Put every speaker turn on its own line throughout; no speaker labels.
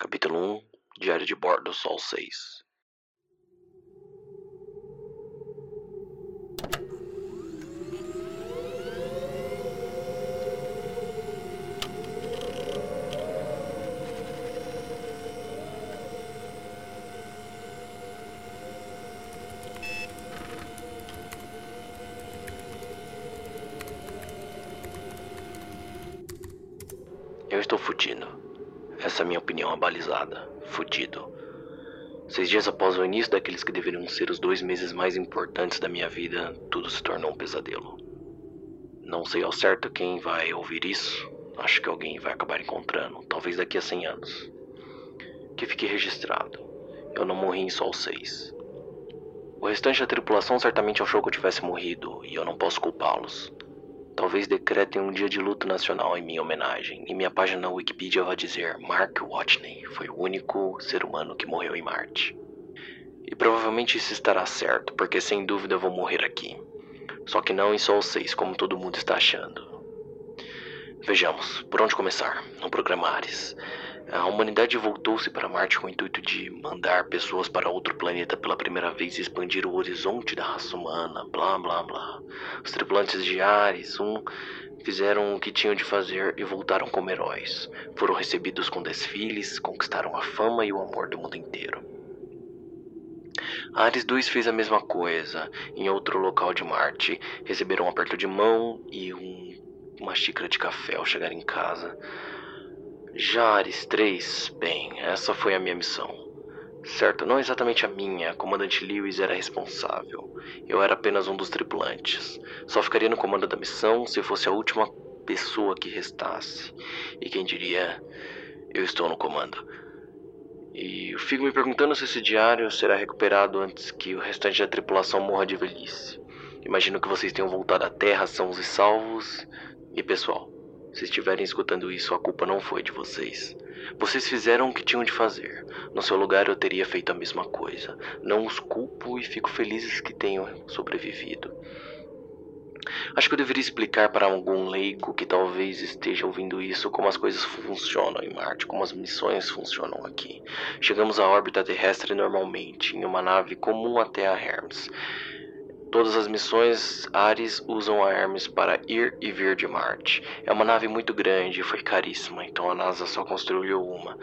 Capítulo 1 Diário de Bordo Sol 6 Eu estou fudido. Essa é minha opinião abalizada. Fudido. Seis dias após o início daqueles que deveriam ser os dois meses mais importantes da minha vida, tudo se tornou um pesadelo. Não sei ao certo quem vai ouvir isso. Acho que alguém vai acabar encontrando, talvez daqui a 100 anos. Que fique registrado. Eu não morri em Sol 6. O restante da tripulação certamente achou que eu tivesse morrido, e eu não posso culpá-los. Talvez decretem um dia de luto nacional em minha homenagem, e minha página na Wikipedia vai dizer Mark Watney foi o único ser humano que morreu em Marte. E provavelmente isso estará certo, porque sem dúvida eu vou morrer aqui. Só que não em Sol 6, como todo mundo está achando. Vejamos, por onde começar? No programa Ares. A humanidade voltou-se para Marte com o intuito de mandar pessoas para outro planeta pela primeira vez e expandir o horizonte da raça humana, blá blá blá. Os tripulantes de Ares 1 fizeram o que tinham de fazer e voltaram como heróis. Foram recebidos com desfiles, conquistaram a fama e o amor do mundo inteiro. Ares 2 fez a mesma coisa em outro local de Marte. Receberam um aperto de mão e um, uma xícara de café ao chegar em casa. Jares 3, bem, essa foi a minha missão. Certo, não exatamente a minha, comandante Lewis era responsável. Eu era apenas um dos tripulantes. Só ficaria no comando da missão se fosse a última pessoa que restasse. E quem diria, eu estou no comando. E eu fico me perguntando se esse diário será recuperado antes que o restante da tripulação morra de velhice. Imagino que vocês tenham voltado à Terra sãos e salvos. E pessoal, se estiverem escutando isso, a culpa não foi de vocês. Vocês fizeram o que tinham de fazer. No seu lugar, eu teria feito a mesma coisa. Não os culpo e fico feliz que tenham sobrevivido. Acho que eu deveria explicar para algum leigo que talvez esteja ouvindo isso como as coisas funcionam em Marte, como as missões funcionam aqui. Chegamos à órbita terrestre normalmente, em uma nave comum até a Hermes. Todas as missões Ares usam a Hermes para ir e vir de Marte. É uma nave muito grande e foi caríssima, então a NASA só construiu uma.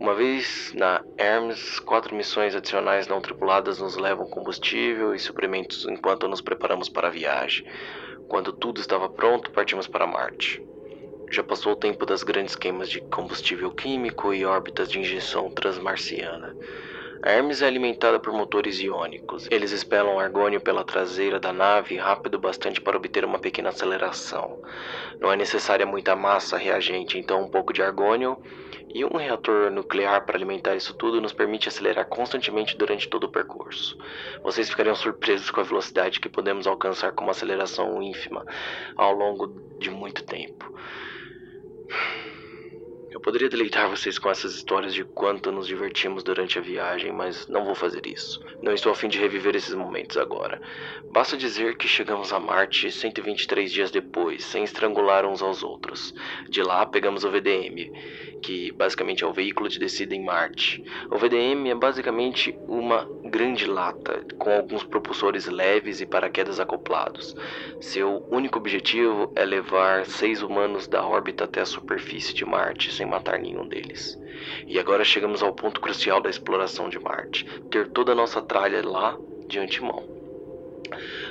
Uma vez na Hermes, quatro missões adicionais não tripuladas nos levam combustível e suprimentos enquanto nos preparamos para a viagem. Quando tudo estava pronto, partimos para Marte. Já passou o tempo das grandes queimas de combustível químico e órbitas de injeção transmarciana. A Hermes é alimentada por motores iônicos. Eles expelam argônio pela traseira da nave rápido bastante para obter uma pequena aceleração. Não é necessária muita massa reagente, então um pouco de argônio e um reator nuclear para alimentar isso tudo nos permite acelerar constantemente durante todo o percurso. Vocês ficariam surpresos com a velocidade que podemos alcançar com uma aceleração ínfima ao longo de muito tempo. Eu poderia deleitar vocês com essas histórias de quanto nos divertimos durante a viagem, mas não vou fazer isso. Não estou a fim de reviver esses momentos agora. Basta dizer que chegamos a Marte 123 dias depois, sem estrangular uns aos outros. De lá pegamos o VDM, que basicamente é o veículo de descida em Marte. O VDM é basicamente uma grande lata com alguns propulsores leves e paraquedas acoplados. Seu único objetivo é levar seis humanos da órbita até a superfície de Marte sem matar nenhum deles. E agora chegamos ao ponto crucial da exploração de Marte: ter toda a nossa tralha lá de antemão.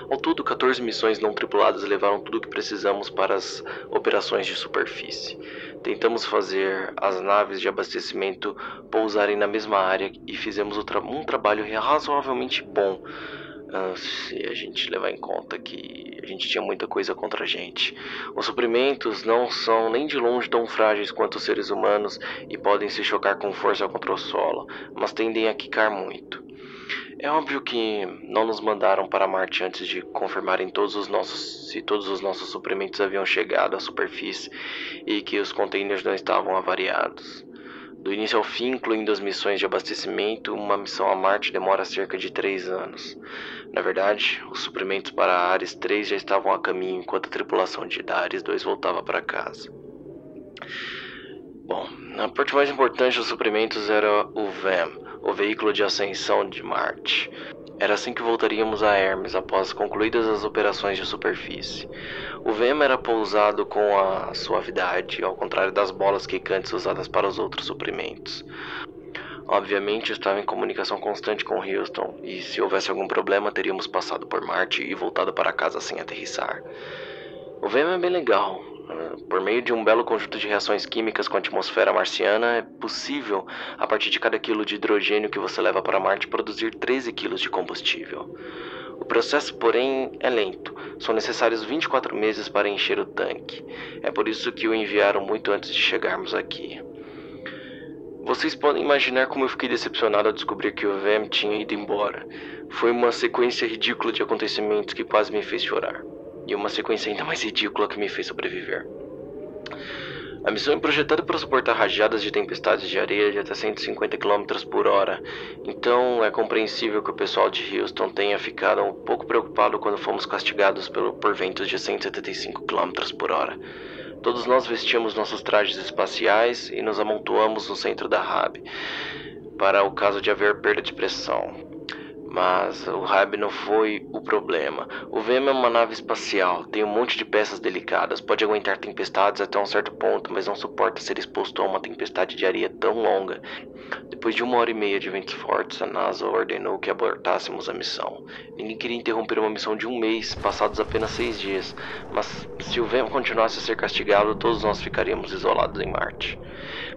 Ao todo, 14 missões não tripuladas levaram tudo o que precisamos para as operações de superfície. Tentamos fazer as naves de abastecimento pousarem na mesma área e fizemos um trabalho razoavelmente bom. Uh, se a gente levar em conta que a gente tinha muita coisa contra a gente. Os suprimentos não são nem de longe tão frágeis quanto os seres humanos e podem se chocar com força contra o solo, mas tendem a quicar muito. É óbvio que não nos mandaram para Marte antes de confirmarem todos os nossos, se todos os nossos suprimentos haviam chegado à superfície e que os containers não estavam avariados. Do início ao fim, incluindo as missões de abastecimento, uma missão a Marte demora cerca de três anos. Na verdade, os suprimentos para Ares 3 já estavam a caminho enquanto a tripulação de Ares 2 voltava para casa. Bom, A parte mais importante dos suprimentos era o VAM, o veículo de ascensão de Marte. Era assim que voltaríamos a Hermes após concluídas as operações de superfície. O VEM era pousado com a suavidade, ao contrário das bolas quicantes usadas para os outros suprimentos. Obviamente estava em comunicação constante com Houston, e se houvesse algum problema teríamos passado por Marte e voltado para casa sem aterrissar. O VEM é bem legal, por meio de um belo conjunto de reações químicas com a atmosfera marciana, é possível, a partir de cada quilo de hidrogênio que você leva para Marte, produzir 13 quilos de combustível. O processo, porém, é lento. São necessários 24 meses para encher o tanque. É por isso que o enviaram muito antes de chegarmos aqui. Vocês podem imaginar como eu fiquei decepcionado ao descobrir que o VM tinha ido embora. Foi uma sequência ridícula de acontecimentos que quase me fez chorar e uma sequência ainda mais ridícula que me fez sobreviver. A missão é projetada para suportar rajadas de tempestades de areia de até 150 km por hora, então é compreensível que o pessoal de Houston tenha ficado um pouco preocupado quando fomos castigados pelo, por ventos de 175 km por hora. Todos nós vestíamos nossos trajes espaciais e nos amontoamos no centro da RAB, para o caso de haver perda de pressão. Mas o Hab não foi o problema. O VM é uma nave espacial, tem um monte de peças delicadas, pode aguentar tempestades até um certo ponto, mas não suporta ser exposto a uma tempestade de areia tão longa. Depois de uma hora e meia de ventos fortes, a NASA ordenou que abortássemos a missão. Ninguém queria interromper uma missão de um mês, passados apenas seis dias, mas se o VM continuasse a ser castigado, todos nós ficaríamos isolados em Marte.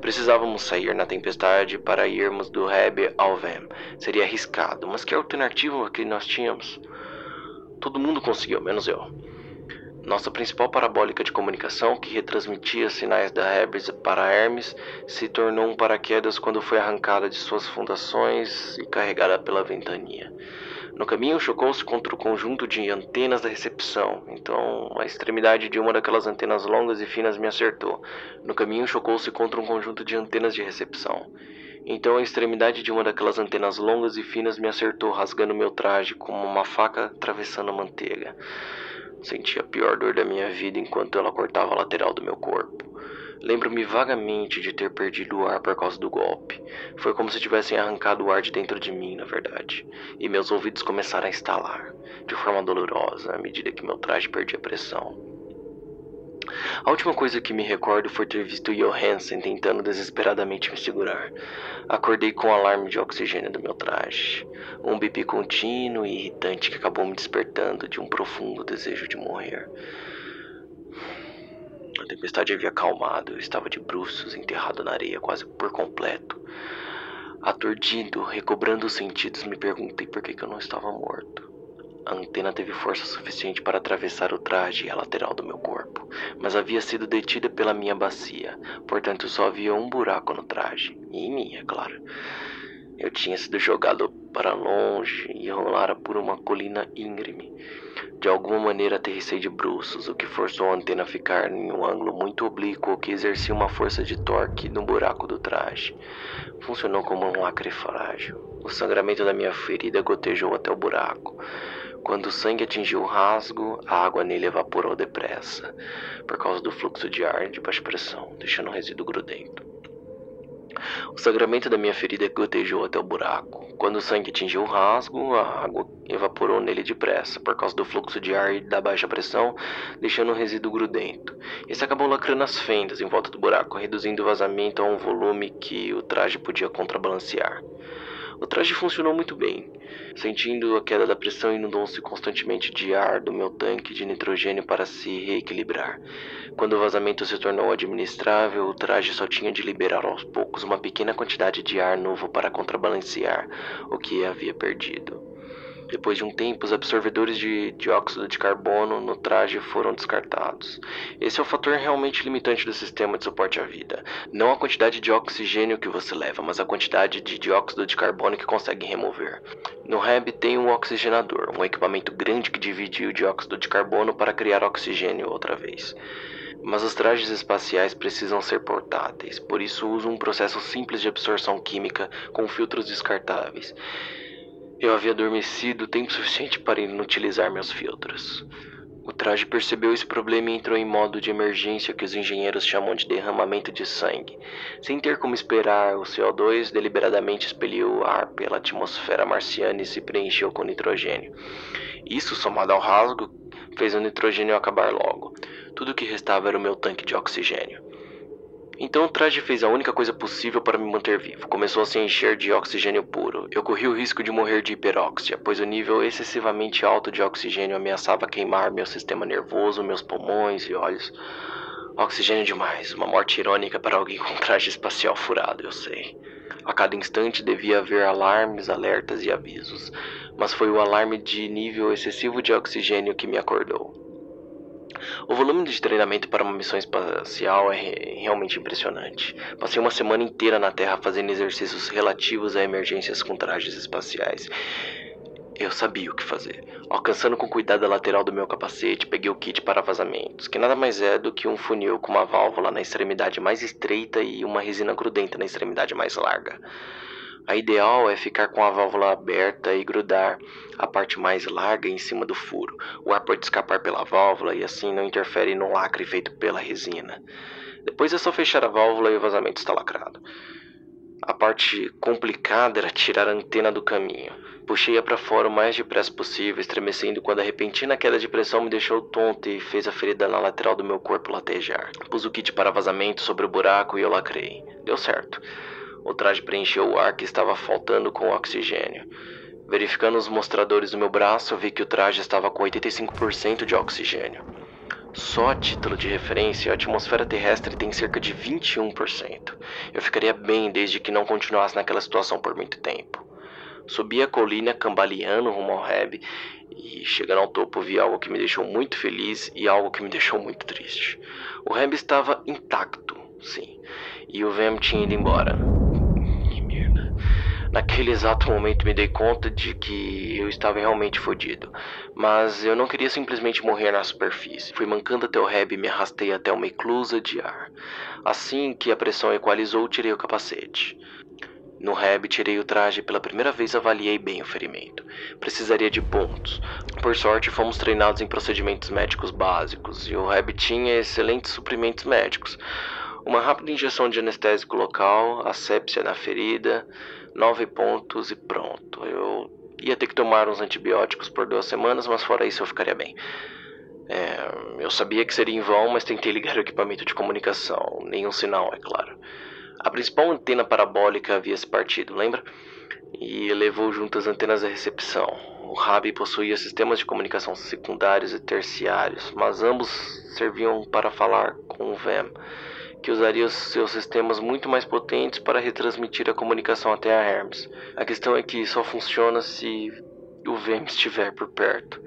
Precisávamos sair na tempestade para irmos do Hab ao VM. Seria arriscado, mas que alternativa que nós tínhamos. Todo mundo conseguiu, menos eu. Nossa principal parabólica de comunicação, que retransmitia sinais da Hermes para Hermes, se tornou um paraquedas quando foi arrancada de suas fundações e carregada pela ventania. No caminho, chocou-se contra o conjunto de antenas da recepção, então a extremidade de uma daquelas antenas longas e finas me acertou. No caminho, chocou-se contra um conjunto de antenas de recepção. Então a extremidade de uma daquelas antenas longas e finas me acertou, rasgando meu traje como uma faca atravessando a manteiga. Senti a pior dor da minha vida enquanto ela cortava a lateral do meu corpo. Lembro-me vagamente de ter perdido o ar por causa do golpe. Foi como se tivessem arrancado o ar de dentro de mim, na verdade. E meus ouvidos começaram a estalar, de forma dolorosa, à medida que meu traje perdia pressão. A última coisa que me recordo foi ter visto Johansen tentando desesperadamente me segurar. Acordei com o alarme de oxigênio do meu traje. Um bip contínuo e irritante que acabou me despertando de um profundo desejo de morrer. A tempestade havia acalmado, eu estava de bruços, enterrado na areia quase por completo. Aturdido, recobrando os sentidos, me perguntei por que, que eu não estava morto. A antena teve força suficiente para atravessar o traje e a lateral do meu corpo, mas havia sido detida pela minha bacia, portanto só havia um buraco no traje, e em mim, é claro. Eu tinha sido jogado para longe e rolara por uma colina íngreme. De alguma maneira aterrissei de bruços, o que forçou a antena a ficar em um ângulo muito oblíquo que exercia uma força de torque no buraco do traje. Funcionou como um lacre frágil. O sangramento da minha ferida gotejou até o buraco. Quando o sangue atingiu o rasgo, a água nele evaporou depressa, por causa do fluxo de ar de baixa pressão, deixando um resíduo grudento. O sangramento da minha ferida gotejou até o buraco. Quando o sangue atingiu o rasgo, a água evaporou nele depressa, por causa do fluxo de ar e da baixa pressão, deixando um resíduo grudento. Esse acabou lacrando as fendas em volta do buraco, reduzindo o vazamento a um volume que o traje podia contrabalancear. O traje funcionou muito bem. Sentindo a queda da pressão, inundou-se constantemente de ar do meu tanque de nitrogênio para se reequilibrar. Quando o vazamento se tornou administrável, o traje só tinha de liberar aos poucos uma pequena quantidade de ar novo para contrabalancear o que havia perdido. Depois de um tempo, os absorvedores de dióxido de carbono no traje foram descartados. Esse é o fator realmente limitante do sistema de suporte à vida. Não a quantidade de oxigênio que você leva, mas a quantidade de dióxido de carbono que consegue remover. No REB tem um oxigenador, um equipamento grande que divide o dióxido de carbono para criar oxigênio outra vez. Mas os trajes espaciais precisam ser portáteis, por isso uso um processo simples de absorção química com filtros descartáveis. Eu havia adormecido tempo suficiente para inutilizar meus filtros. O traje percebeu esse problema e entrou em modo de emergência que os engenheiros chamam de derramamento de sangue. Sem ter como esperar, o CO2 deliberadamente expeliu o ar pela atmosfera marciana e se preencheu com nitrogênio. Isso, somado ao rasgo, fez o nitrogênio acabar logo. Tudo o que restava era o meu tanque de oxigênio. Então o traje fez a única coisa possível para me manter vivo. Começou a se encher de oxigênio puro. Eu corri o risco de morrer de hiperóxia, pois o nível excessivamente alto de oxigênio ameaçava queimar meu sistema nervoso, meus pulmões e olhos. Oxigênio demais, uma morte irônica para alguém com traje espacial furado, eu sei. A cada instante devia haver alarmes, alertas e avisos, mas foi o alarme de nível excessivo de oxigênio que me acordou. O volume de treinamento para uma missão espacial é realmente impressionante. Passei uma semana inteira na Terra fazendo exercícios relativos a emergências com trajes espaciais. Eu sabia o que fazer. Alcançando com cuidado a lateral do meu capacete, peguei o kit para vazamentos, que nada mais é do que um funil com uma válvula na extremidade mais estreita e uma resina grudenta na extremidade mais larga. A ideal é ficar com a válvula aberta e grudar a parte mais larga em cima do furo. O ar pode escapar pela válvula e assim não interfere no lacre feito pela resina. Depois é só fechar a válvula e o vazamento está lacrado. A parte complicada era tirar a antena do caminho. Puxei-a para fora o mais depressa possível, estremecendo quando a repentina queda de pressão me deixou tonto e fez a ferida na lateral do meu corpo latejar. Pus o kit para vazamento sobre o buraco e eu lacrei. Deu certo. O traje preencheu o ar que estava faltando com oxigênio. Verificando os mostradores do meu braço, vi que o traje estava com 85% de oxigênio. Só a título de referência, a atmosfera terrestre tem cerca de 21%. Eu ficaria bem desde que não continuasse naquela situação por muito tempo. Subi a colina cambaleando rumo ao Reb e, chegando ao topo, vi algo que me deixou muito feliz e algo que me deixou muito triste. O Reb estava intacto, sim, e o Vem tinha ido embora. Naquele exato momento me dei conta de que eu estava realmente fodido, mas eu não queria simplesmente morrer na superfície. Fui mancando até o reb e me arrastei até uma eclusa de ar. Assim que a pressão equalizou, tirei o capacete. No reb, tirei o traje e pela primeira vez avaliei bem o ferimento. Precisaria de pontos. Por sorte, fomos treinados em procedimentos médicos básicos e o reb tinha excelentes suprimentos médicos. Uma rápida injeção de anestésico local, asepsia na ferida, nove pontos e pronto. Eu ia ter que tomar uns antibióticos por duas semanas, mas fora isso eu ficaria bem. É, eu sabia que seria em vão, mas tentei ligar o equipamento de comunicação. Nenhum sinal, é claro. A principal antena parabólica havia se partido, lembra? E levou junto as antenas da recepção. O RAB possuía sistemas de comunicação secundários e terciários, mas ambos serviam para falar com o VEM que usaria os seus sistemas muito mais potentes para retransmitir a comunicação até a Hermes. A questão é que só funciona se o VM estiver por perto.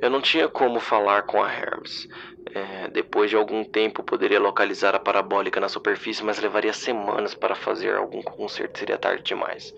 Eu não tinha como falar com a Hermes. É, depois de algum tempo poderia localizar a parabólica na superfície, mas levaria semanas para fazer algum conserto, seria tarde demais.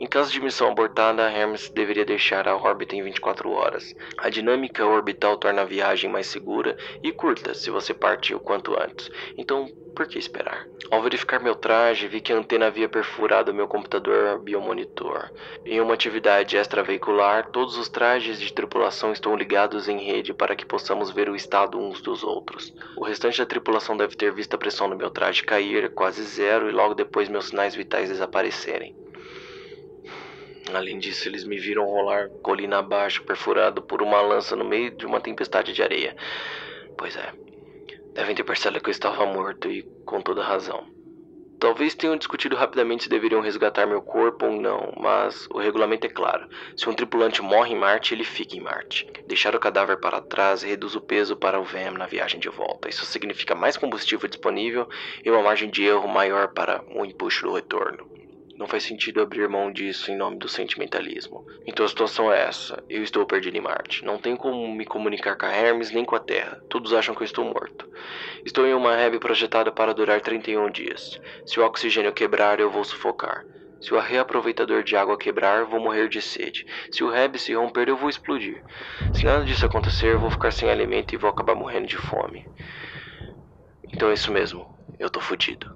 Em caso de missão abortada, a Hermes deveria deixar a órbita em 24 horas. A dinâmica orbital torna a viagem mais segura e curta se você partir o quanto antes. Então, por que esperar? Ao verificar meu traje, vi que a antena havia perfurado meu computador biomonitor. Em uma atividade extraveicular, todos os trajes de tripulação estão ligados em rede para que possamos ver o estado uns dos outros. O restante da tripulação deve ter visto a pressão do meu traje cair quase zero e logo depois meus sinais vitais desaparecerem. Além disso, eles me viram rolar colina abaixo, perfurado por uma lança no meio de uma tempestade de areia. Pois é, Devem ter percebido que eu estava morto e com toda razão. Talvez tenham discutido rapidamente se deveriam resgatar meu corpo ou não, mas o regulamento é claro. Se um tripulante morre em Marte, ele fica em Marte. Deixar o cadáver para trás reduz o peso para o VM na viagem de volta. Isso significa mais combustível disponível e uma margem de erro maior para o empuxo do retorno. Não faz sentido abrir mão disso em nome do sentimentalismo. Então a situação é essa: eu estou perdido em Marte. Não tenho como me comunicar com a Hermes nem com a Terra. Todos acham que eu estou morto. Estou em uma rebe projetada para durar 31 dias. Se o oxigênio quebrar, eu vou sufocar. Se o reaproveitador de água quebrar, vou morrer de sede. Se o reb se romper, eu vou explodir. Se nada disso acontecer, vou ficar sem alimento e vou acabar morrendo de fome. Então é isso mesmo. Eu tô fudido.